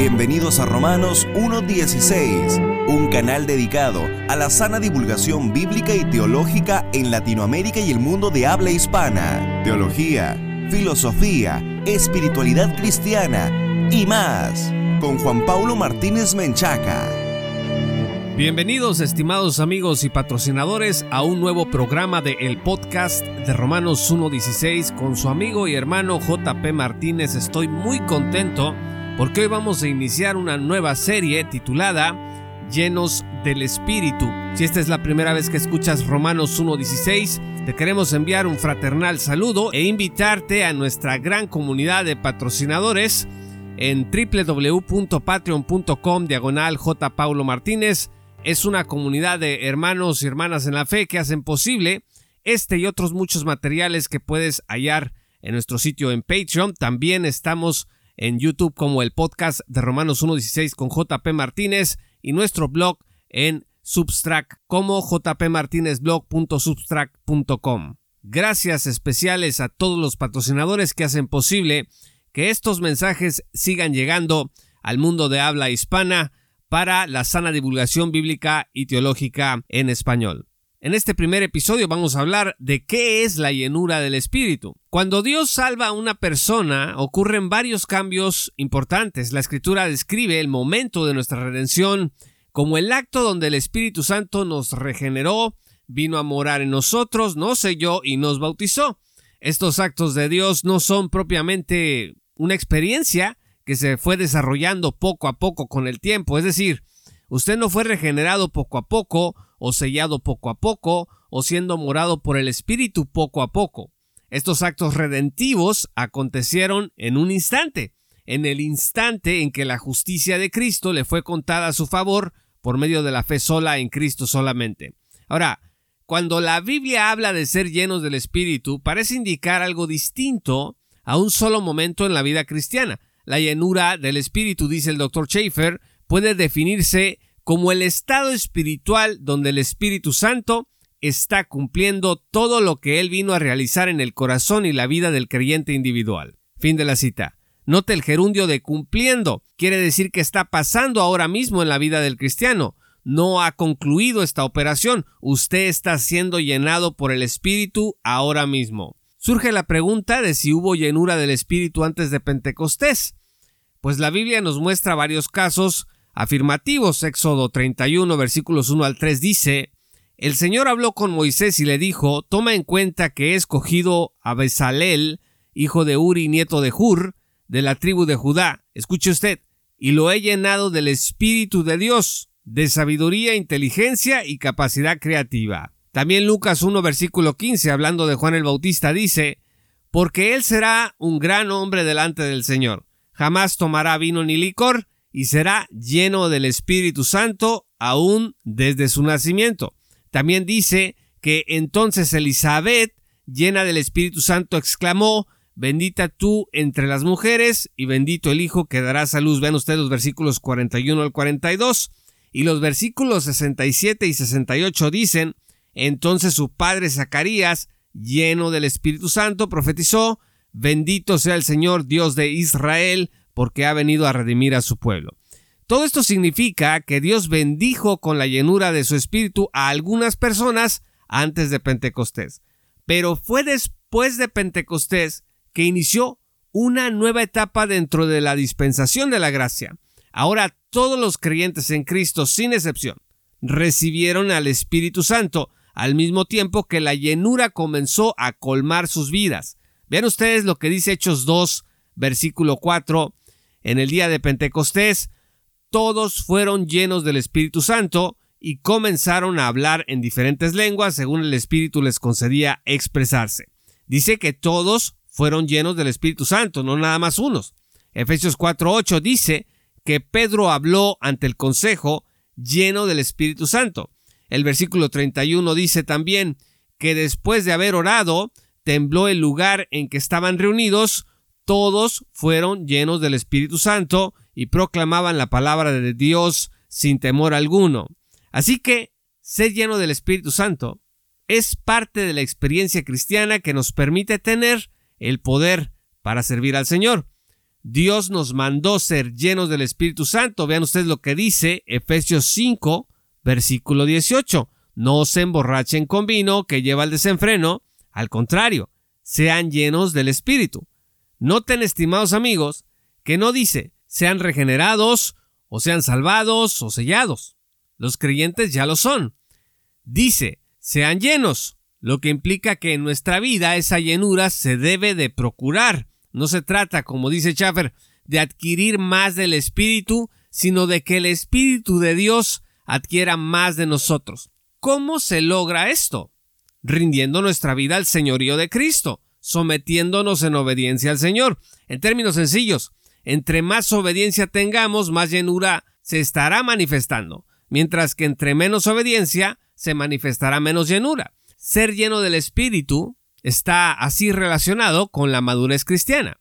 Bienvenidos a Romanos 1.16, un canal dedicado a la sana divulgación bíblica y teológica en Latinoamérica y el mundo de habla hispana. Teología, filosofía, espiritualidad cristiana y más, con Juan Paulo Martínez Menchaca. Bienvenidos estimados amigos y patrocinadores a un nuevo programa de el podcast de Romanos 1.16 con su amigo y hermano JP Martínez. Estoy muy contento porque hoy vamos a iniciar una nueva serie titulada Llenos del Espíritu. Si esta es la primera vez que escuchas Romanos 1.16, te queremos enviar un fraternal saludo e invitarte a nuestra gran comunidad de patrocinadores en www.patreon.com diagonal J. Paulo Martínez. Es una comunidad de hermanos y hermanas en la fe que hacen posible este y otros muchos materiales que puedes hallar en nuestro sitio en Patreon. También estamos en YouTube como el podcast de Romanos 1.16 con JP Martínez y nuestro blog en Substract como jpmartinezblog.substract.com. Gracias especiales a todos los patrocinadores que hacen posible que estos mensajes sigan llegando al mundo de habla hispana para la sana divulgación bíblica y teológica en español. En este primer episodio vamos a hablar de qué es la llenura del Espíritu. Cuando Dios salva a una persona ocurren varios cambios importantes. La Escritura describe el momento de nuestra redención como el acto donde el Espíritu Santo nos regeneró, vino a morar en nosotros, nos selló y nos bautizó. Estos actos de Dios no son propiamente una experiencia que se fue desarrollando poco a poco con el tiempo, es decir, usted no fue regenerado poco a poco o sellado poco a poco, o siendo morado por el Espíritu poco a poco. Estos actos redentivos acontecieron en un instante, en el instante en que la justicia de Cristo le fue contada a su favor por medio de la fe sola en Cristo solamente. Ahora, cuando la Biblia habla de ser llenos del Espíritu, parece indicar algo distinto a un solo momento en la vida cristiana. La llenura del Espíritu, dice el Dr. Schaeffer, puede definirse como el estado espiritual donde el Espíritu Santo está cumpliendo todo lo que Él vino a realizar en el corazón y la vida del creyente individual. Fin de la cita. Note el gerundio de cumpliendo. Quiere decir que está pasando ahora mismo en la vida del cristiano. No ha concluido esta operación. Usted está siendo llenado por el Espíritu ahora mismo. Surge la pregunta de si hubo llenura del Espíritu antes de Pentecostés. Pues la Biblia nos muestra varios casos afirmativos. Éxodo 31, versículos 1 al 3 dice, El Señor habló con Moisés y le dijo, Toma en cuenta que he escogido a Besalel, hijo de Uri, nieto de Hur, de la tribu de Judá. Escuche usted, y lo he llenado del Espíritu de Dios, de sabiduría, inteligencia y capacidad creativa. También Lucas 1, versículo 15, hablando de Juan el Bautista, dice, Porque él será un gran hombre delante del Señor. Jamás tomará vino ni licor, y será lleno del Espíritu Santo aún desde su nacimiento. También dice que entonces Elizabeth, llena del Espíritu Santo, exclamó, Bendita tú entre las mujeres y bendito el Hijo que darás a luz. Vean ustedes los versículos 41 al 42. Y los versículos 67 y 68 dicen, Entonces su padre Zacarías, lleno del Espíritu Santo, profetizó, Bendito sea el Señor Dios de Israel, porque ha venido a redimir a su pueblo. Todo esto significa que Dios bendijo con la llenura de su espíritu a algunas personas antes de Pentecostés. Pero fue después de Pentecostés que inició una nueva etapa dentro de la dispensación de la gracia. Ahora todos los creyentes en Cristo, sin excepción, recibieron al Espíritu Santo al mismo tiempo que la llenura comenzó a colmar sus vidas. Vean ustedes lo que dice Hechos 2, versículo 4 en el día de Pentecostés, todos fueron llenos del Espíritu Santo y comenzaron a hablar en diferentes lenguas según el Espíritu les concedía expresarse. Dice que todos fueron llenos del Espíritu Santo, no nada más unos. Efesios 4.8 dice que Pedro habló ante el consejo lleno del Espíritu Santo. El versículo 31 dice también que después de haber orado, tembló el lugar en que estaban reunidos, todos fueron llenos del Espíritu Santo y proclamaban la palabra de Dios sin temor alguno. Así que ser lleno del Espíritu Santo es parte de la experiencia cristiana que nos permite tener el poder para servir al Señor. Dios nos mandó ser llenos del Espíritu Santo. Vean ustedes lo que dice Efesios 5, versículo 18. No se emborrachen con vino que lleva al desenfreno, al contrario, sean llenos del Espíritu. Noten, estimados amigos, que no dice sean regenerados, o sean salvados, o sellados. Los creyentes ya lo son. Dice sean llenos, lo que implica que en nuestra vida esa llenura se debe de procurar. No se trata, como dice Schaffer, de adquirir más del Espíritu, sino de que el Espíritu de Dios adquiera más de nosotros. ¿Cómo se logra esto? Rindiendo nuestra vida al señorío de Cristo, sometiéndonos en obediencia al Señor. En términos sencillos, entre más obediencia tengamos, más llenura se estará manifestando, mientras que entre menos obediencia se manifestará menos llenura. Ser lleno del Espíritu está así relacionado con la madurez cristiana.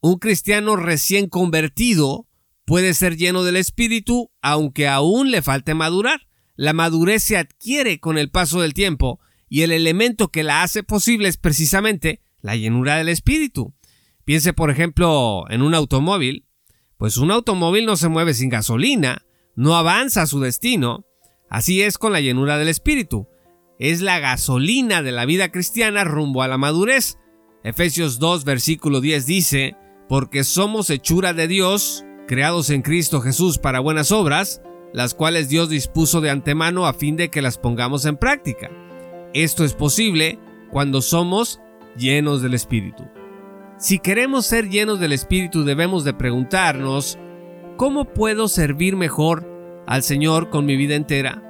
Un cristiano recién convertido puede ser lleno del Espíritu aunque aún le falte madurar. La madurez se adquiere con el paso del tiempo y el elemento que la hace posible es precisamente la llenura del Espíritu. Piense, por ejemplo, en un automóvil. Pues un automóvil no se mueve sin gasolina, no avanza a su destino. Así es con la llenura del Espíritu. Es la gasolina de la vida cristiana rumbo a la madurez. Efesios 2, versículo 10 dice, porque somos hechura de Dios, creados en Cristo Jesús para buenas obras, las cuales Dios dispuso de antemano a fin de que las pongamos en práctica. Esto es posible cuando somos llenos del Espíritu. Si queremos ser llenos del Espíritu debemos de preguntarnos, ¿cómo puedo servir mejor al Señor con mi vida entera?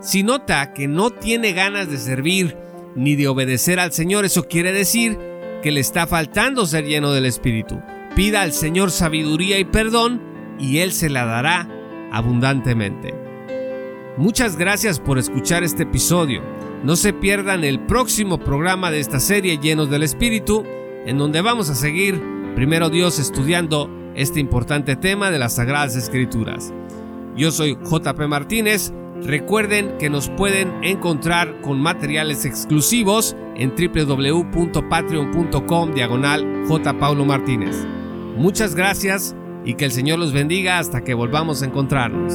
Si nota que no tiene ganas de servir ni de obedecer al Señor, eso quiere decir que le está faltando ser lleno del Espíritu. Pida al Señor sabiduría y perdón y Él se la dará abundantemente. Muchas gracias por escuchar este episodio. No se pierdan el próximo programa de esta serie Llenos del Espíritu, en donde vamos a seguir, primero Dios, estudiando este importante tema de las Sagradas Escrituras. Yo soy JP Martínez. Recuerden que nos pueden encontrar con materiales exclusivos en www.patreon.com diagonal. Muchas gracias y que el Señor los bendiga hasta que volvamos a encontrarnos.